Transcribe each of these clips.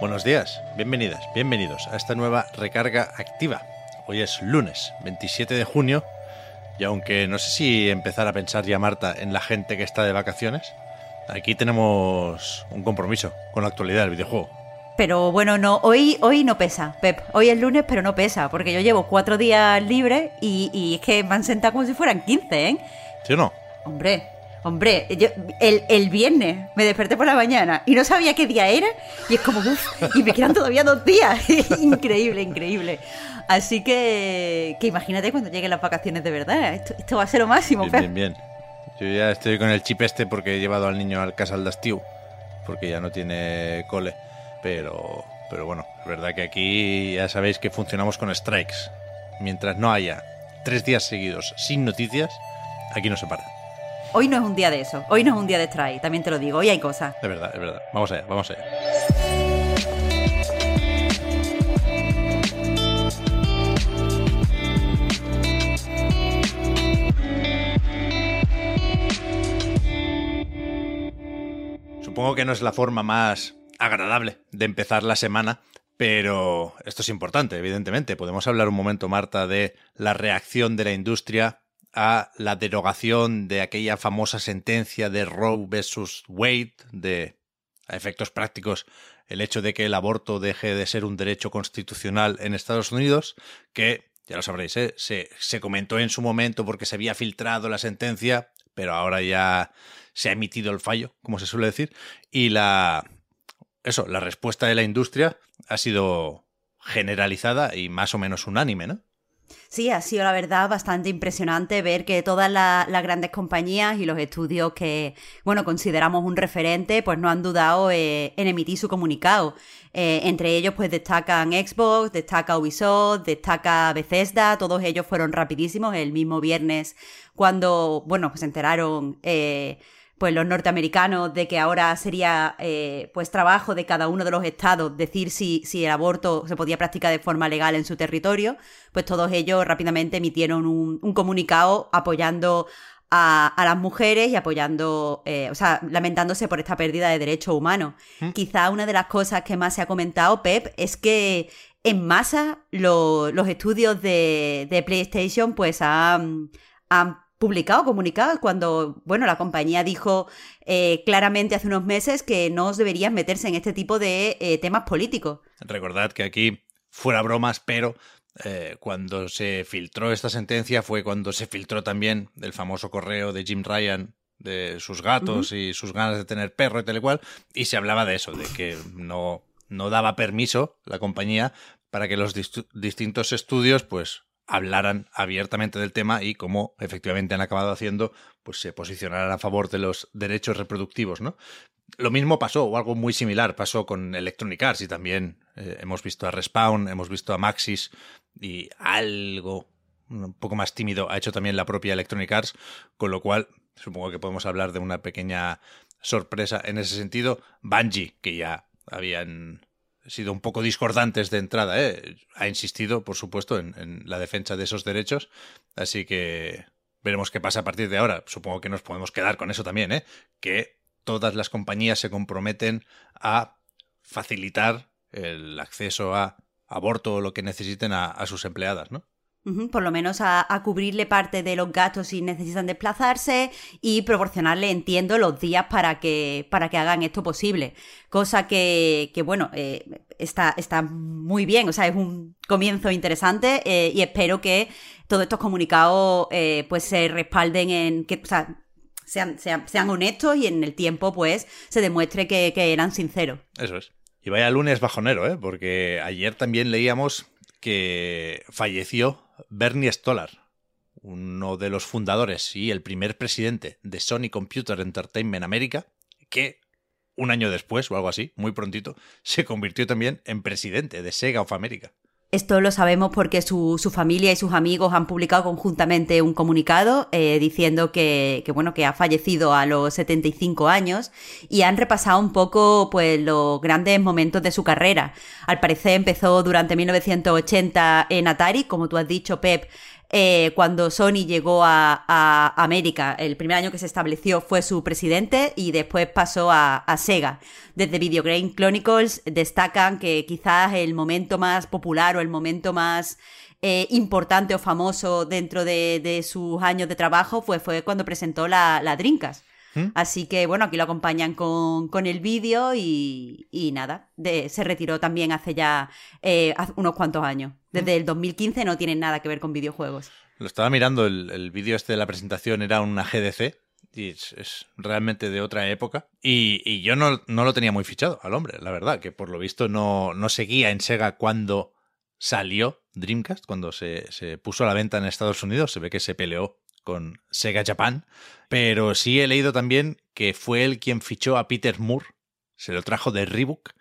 Buenos días, bienvenidas, bienvenidos a esta nueva recarga activa. Hoy es lunes, 27 de junio, y aunque no sé si empezar a pensar ya, Marta, en la gente que está de vacaciones, aquí tenemos un compromiso con la actualidad del videojuego. Pero bueno, no, hoy, hoy no pesa, Pep. Hoy es lunes, pero no pesa, porque yo llevo cuatro días libres y, y es que me han sentado como si fueran 15, ¿eh? ¿Sí o no? Hombre, hombre, yo, el, el viernes me desperté por la mañana y no sabía qué día era y es como, uff, y me quedan todavía dos días. increíble, increíble. Así que, que imagínate cuando lleguen las vacaciones de verdad. Esto, esto va a ser lo máximo, Bien, bien, bien. Yo ya estoy con el chip este porque he llevado al niño al Casal d'Estiu, porque ya no tiene cole. Pero, pero bueno, es verdad que aquí ya sabéis que funcionamos con strikes. Mientras no haya tres días seguidos sin noticias, aquí no se para. Hoy no es un día de eso. Hoy no es un día de strike, también te lo digo. Hoy hay cosas. De verdad, es verdad. Vamos allá, vamos allá. Supongo que no es la forma más agradable de empezar la semana, pero esto es importante, evidentemente. Podemos hablar un momento, Marta, de la reacción de la industria a la derogación de aquella famosa sentencia de Roe versus Wade, de a efectos prácticos el hecho de que el aborto deje de ser un derecho constitucional en Estados Unidos, que, ya lo sabréis, ¿eh? se, se comentó en su momento porque se había filtrado la sentencia, pero ahora ya se ha emitido el fallo, como se suele decir, y la, eso, la respuesta de la industria ha sido generalizada y más o menos unánime, ¿no? Sí, ha sido la verdad bastante impresionante ver que todas la- las grandes compañías y los estudios que, bueno, consideramos un referente, pues no han dudado eh, en emitir su comunicado. Eh, entre ellos, pues destacan Xbox, destaca Ubisoft, destaca Bethesda, todos ellos fueron rapidísimos el mismo viernes cuando, bueno, pues se enteraron eh, pues los norteamericanos de que ahora sería eh, pues trabajo de cada uno de los estados decir si, si el aborto se podía practicar de forma legal en su territorio, pues todos ellos rápidamente emitieron un, un comunicado apoyando a, a las mujeres y apoyando, eh, o sea, lamentándose por esta pérdida de derechos humanos. Quizá una de las cosas que más se ha comentado, Pep, es que en masa lo- los estudios de, de PlayStation pues han, han publicado comunicados cuando, bueno, la compañía dijo eh, claramente hace unos meses que no deberían meterse en este tipo de eh, temas políticos. Recordad que aquí, fuera bromas, pero eh, cuando se filtró esta sentencia fue cuando se filtró también el famoso correo de Jim Ryan de sus gatos y sus ganas de tener perro y tal y cual, y se hablaba de eso, de que no, no daba permiso la compañía para que los distintos estudios pues hablaran abiertamente del tema y como efectivamente han acabado haciendo, pues se posicionaran a favor de los derechos reproductivos, ¿no? Lo mismo pasó, o algo muy similar, pasó con Electronic Arts y también eh, hemos visto a Respawn, hemos visto a Maxis y algo un poco más tímido ha hecho también la propia Electronic Arts, con lo cual supongo que podemos hablar de una pequeña sorpresa en ese sentido. Bungie, que ya habían sido un poco discordantes de entrada, ¿eh? ha insistido, por supuesto, en, la defensa de esos derechos, así que veremos qué pasa a partir de ahora. Supongo que nos podemos quedar con eso también, ¿eh? que todas las compañías se comprometen a facilitar el acceso a aborto o lo que necesiten a, a sus empleadas, ¿no? Por lo menos a, a cubrirle parte de los gastos si necesitan desplazarse y proporcionarle, entiendo, los días para que, para que hagan esto posible. Cosa que, que bueno, eh, está, está muy bien, o sea, es un comienzo interesante eh, y espero que todos estos comunicados eh, pues se respalden en que, o sea, sean, sean, sean honestos y en el tiempo pues se demuestre que, que eran sinceros. Eso es. Y vaya lunes bajonero, ¿eh? Porque ayer también leíamos que falleció Bernie Stolar, uno de los fundadores y el primer presidente de Sony Computer Entertainment América, que un año después o algo así, muy prontito, se convirtió también en presidente de Sega of America. Esto lo sabemos porque su, familia y sus amigos han publicado conjuntamente un comunicado eh, diciendo que, bueno, que ha fallecido a los 75 años y han repasado un poco pues, los grandes momentos de su carrera. Al parecer empezó durante 1980 en Atari, como tú has dicho, Pep, eh, cuando Sony llegó a, América, el primer año que se estableció fue su presidente y después pasó a, Sega. Desde Video Game Chronicles destacan que quizás el momento más popular o el momento más eh, importante o famoso dentro de, sus años de trabajo fue, fue cuando presentó la, la Dreamcast. ¿Mm? Así que bueno, aquí lo acompañan con, el vídeo y, nada, se retiró también hace ya eh, unos cuantos años. Desde el 2015 no tiene nada que ver con videojuegos. Lo estaba mirando, el, vídeo este de la presentación era una GDC y es, realmente de otra época. Y, yo no, lo tenía muy fichado al hombre, la verdad, que por lo visto no, no seguía en Sega cuando salió Dreamcast, cuando se, se, puso a la venta en Estados Unidos. Se ve que se peleó con Sega Japan, pero sí he leído también que fue él quien fichó a Peter Moore, se lo trajo de Reebok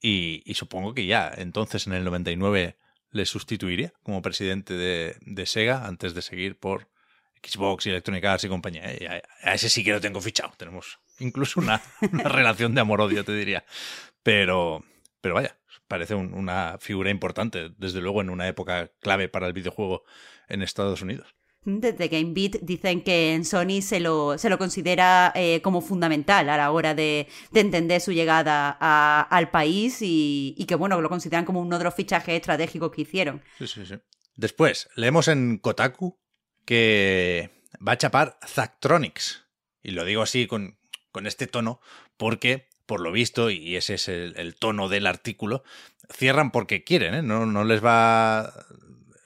y, supongo que ya entonces en el 99 le sustituiría como presidente de, Sega antes de seguir por Xbox y Electronic Arts y compañía. A, ese sí que lo tengo fichado. Tenemos incluso una, relación de amor-odio, te diría. Pero, pero vaya, parece una figura importante, desde luego en una época clave para el videojuego en Estados Unidos. Desde GameBeat dicen que en Sony se lo, se lo considera eh, como fundamental a la hora de, entender su llegada al país y, que, bueno, lo consideran como uno de los fichajes estratégicos que hicieron. Sí, sí, sí. Después, leemos en Kotaku que va a chapar Zactronics. Y lo digo así con, con este tono porque, por lo visto, y ese es el, tono del artículo, cierran porque quieren, ¿eh? No, no les va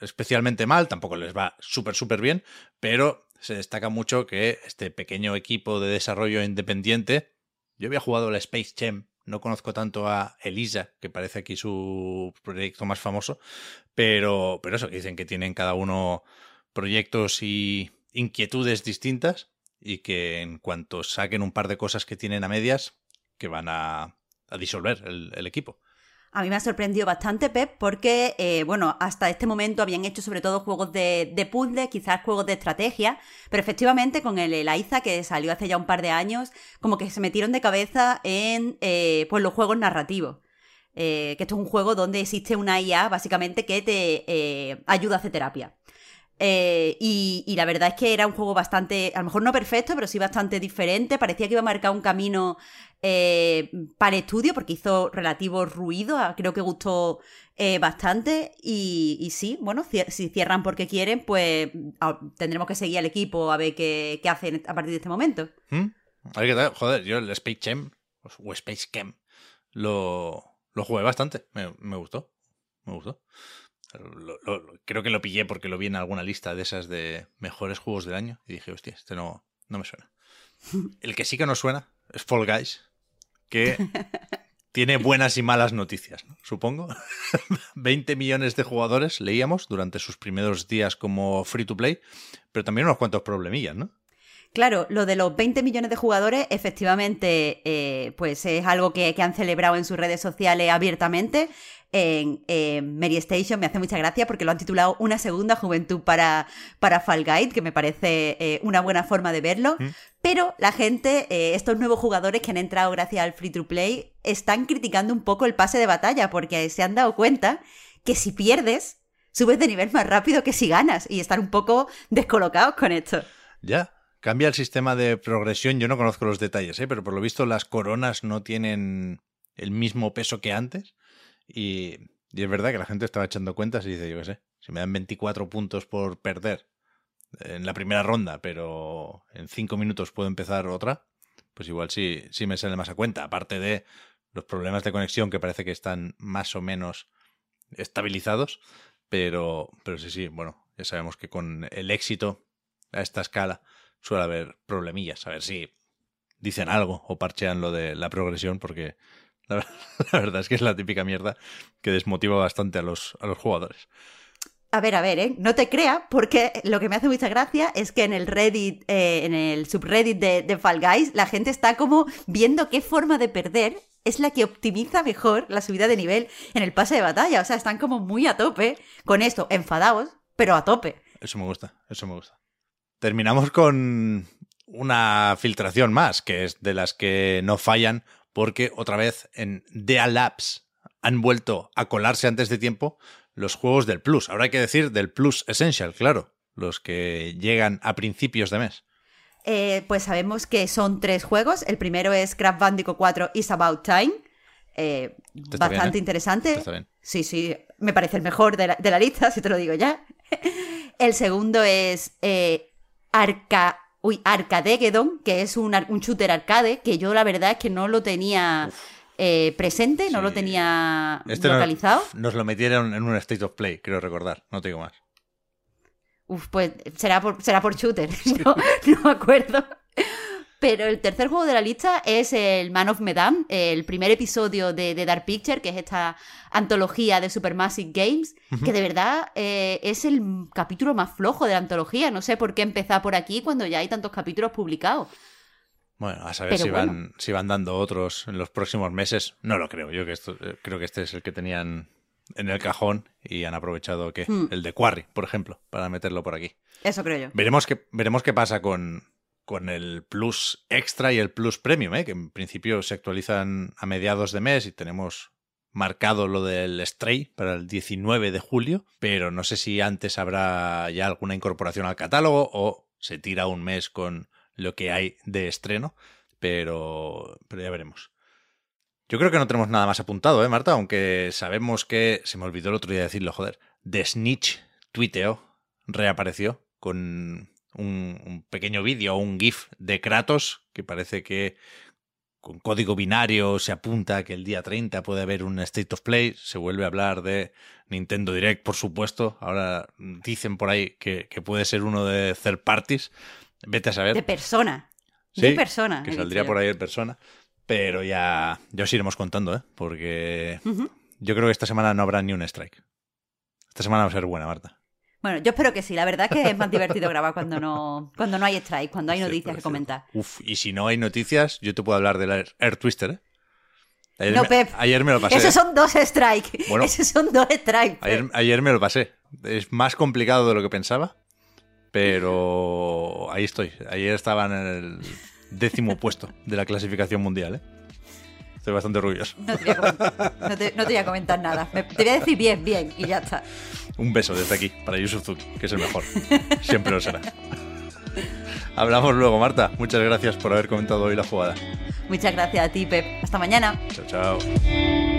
especialmente mal, tampoco les va súper, súper bien, pero se destaca mucho que este pequeño equipo de desarrollo independiente, yo había jugado la Space Jam, no conozco tanto a Elisa, que parece aquí su proyecto más famoso, pero, pero eso, dicen que tienen cada uno proyectos y inquietudes distintas y que en cuanto saquen un par de cosas que tienen a medias, que van a, disolver el equipo. A mí me ha sorprendido bastante, Pep, porque, eh, bueno, hasta este momento habían hecho sobre todo juegos de, de puzzles, quizás juegos de estrategia, pero efectivamente con el Eliza, que salió hace ya un par de años, como que se metieron de cabeza en eh, pues los juegos narrativos. Eh, que esto es un juego donde existe una IA, básicamente, que te ayuda a hacer terapia. Eh, y, la verdad es que era un juego bastante, a lo mejor no perfecto, pero sí bastante diferente. Parecía que iba a marcar un camino eh, para el estudio porque hizo relativo ruido. Ah, creo que gustó eh, bastante. Y, sí, bueno, si cierran porque quieren, pues ah, tendremos que seguir al equipo a ver qué, hacen a partir de este momento. ¿Mm? Qué tal. Joder, yo el Space Chem o Space Chem lo, lo jugué bastante. me gustó. Me gustó creo que lo pillé porque lo vi en alguna lista de esas de mejores juegos del año y dije, hostia, este no, no me suena. El que sí que no suena es Fall Guys, que tiene buenas y malas noticias, supongo. 20 millones de jugadores leíamos durante sus primeros días como free to play, pero también unos cuantos problemillas, ¿no? Claro, lo de los 20 millones de jugadores, efectivamente, eh, pues es algo que, han celebrado en sus redes sociales abiertamente. En, Mary Station me hace mucha gracia porque lo han titulado Una segunda juventud para, para Fall Guide, que me parece eh, una buena forma de verlo. Mm. Pero la gente, eh, estos nuevos jugadores que han entrado gracias al free to play, están criticando un poco el pase de batalla porque se han dado cuenta que si pierdes, subes de nivel más rápido que si ganas y están un poco descolocados con esto. Ya, Cambia el sistema de progresión, yo no conozco los detalles, ¿eh? pero por lo visto las coronas no tienen el mismo peso que antes. Y, es verdad que la gente estaba echando cuentas y dice, yo qué sé, si me dan 24 puntos por perder en la primera ronda, pero en 5 minutos puedo empezar otra, pues igual sí, sí me sale más a cuenta. Aparte de los problemas de conexión que parece que están más o menos estabilizados, pero, pero sí, sí, bueno, ya sabemos que con el éxito a esta escala suele haber problemillas. A ver si dicen algo o parchean lo de la progresión, porque la, verdad es que es la típica mierda que desmotiva bastante a los, a los jugadores. A ver, a ver, ¿eh? No te creas, porque lo que me hace mucha gracia es que en el Reddit, eh, en el subreddit de, de Fall Guys, la gente está como viendo qué forma de perder es la que optimiza mejor la subida de nivel en el pase de batalla. O sea, están como muy a tope con esto, enfadados, pero a tope. Eso me gusta, eso me gusta. Terminamos con una filtración más, que es de las que no fallan, porque otra vez en DEA Labs han vuelto a colarse antes de tiempo los juegos del Plus. Ahora hay que decir del Plus Essential, claro, los que llegan a principios de mes. Eh, pues sabemos que son tres juegos. El primero es Craft Bandicoot 4 Is About Time. Eh, bastante bien, ¿eh? interesante. Está bien. Sí, sí, me parece el mejor de la, de la lista, si te lo digo ya. el segundo es eh, Arca, uy, Arcadegeddon, que es un, un shooter arcade, que yo la verdad es que no lo tenía eh, presente, no lo tenía Este no- localizado. nos lo metieron en un State of Play, creo recordar, no te digo más. Uf, pues será por, será por shooter, no, no me acuerdo. Pero el tercer juego de la lista es el Man of Medan, el primer episodio de, de Dark Picture, que es esta antología de Supermassive Games, que de verdad eh, es el capítulo más flojo de la antología. No sé por qué empezar por aquí cuando ya hay tantos capítulos publicados. Bueno, a saber Pero si, bueno. van, si van dando otros en los próximos meses. No lo creo. Yo que esto, eh, creo que este es el que tenían en el cajón y han aprovechado que Hmm. el de Quarry, por ejemplo, para meterlo por aquí. Eso creo yo. Veremos qué, veremos qué pasa con, con el Plus Extra y el Plus Premium, ¿eh? que en principio se actualizan a mediados de mes y tenemos marcado lo del Stray para el 19 de julio, pero no sé si antes habrá ya alguna incorporación al catálogo o se tira un mes con lo que hay de estreno, pero, pero ya veremos. Yo creo que no tenemos nada más apuntado, ¿eh, Marta? Aunque sabemos que, se me olvidó el otro día decirlo, joder, The Snitch tuiteó, reapareció con un, un pequeño vídeo, un GIF de Kratos, que parece que con código binario se apunta que el día 30 puede haber un State of Play, se vuelve a hablar de Nintendo Direct, por supuesto, ahora dicen por ahí que, que puede ser uno de third parties, vete a saber. De persona. de Sí, persona. Que saldría por ahí en persona. Pero ya, ya os iremos contando, ¿eh? Porque yo creo que esta semana no habrá ni un strike. Esta semana va a ser buena, Marta. Bueno, yo espero que sí. La verdad es que es más divertido grabar cuando no, cuando no hay strike, cuando hay noticias que comentar. Uf, y si no hay noticias, yo te puedo hablar del Air, Air Twister, ¿eh? Ayer, No, me, Pep. ayer me lo pasé. Esos son dos strikes. Bueno. Esos son dos strikes. Ayer, ayer me lo pasé. Es más complicado de lo que pensaba, pero ahí estoy. Ayer estaba en el décimo puesto de la clasificación mundial, ¿eh? Estoy bastante orgulloso. No te, voy a comentar, no, te, no te voy a comentar nada. Me- te voy a decir bien, bien, y ya está. Un beso desde aquí para Yusuf Zuki, que es el mejor. Siempre lo será. Hablamos luego, Marta. Muchas gracias por haber comentado hoy la jugada. Muchas gracias a ti, Pep. Hasta mañana. Chao, chao.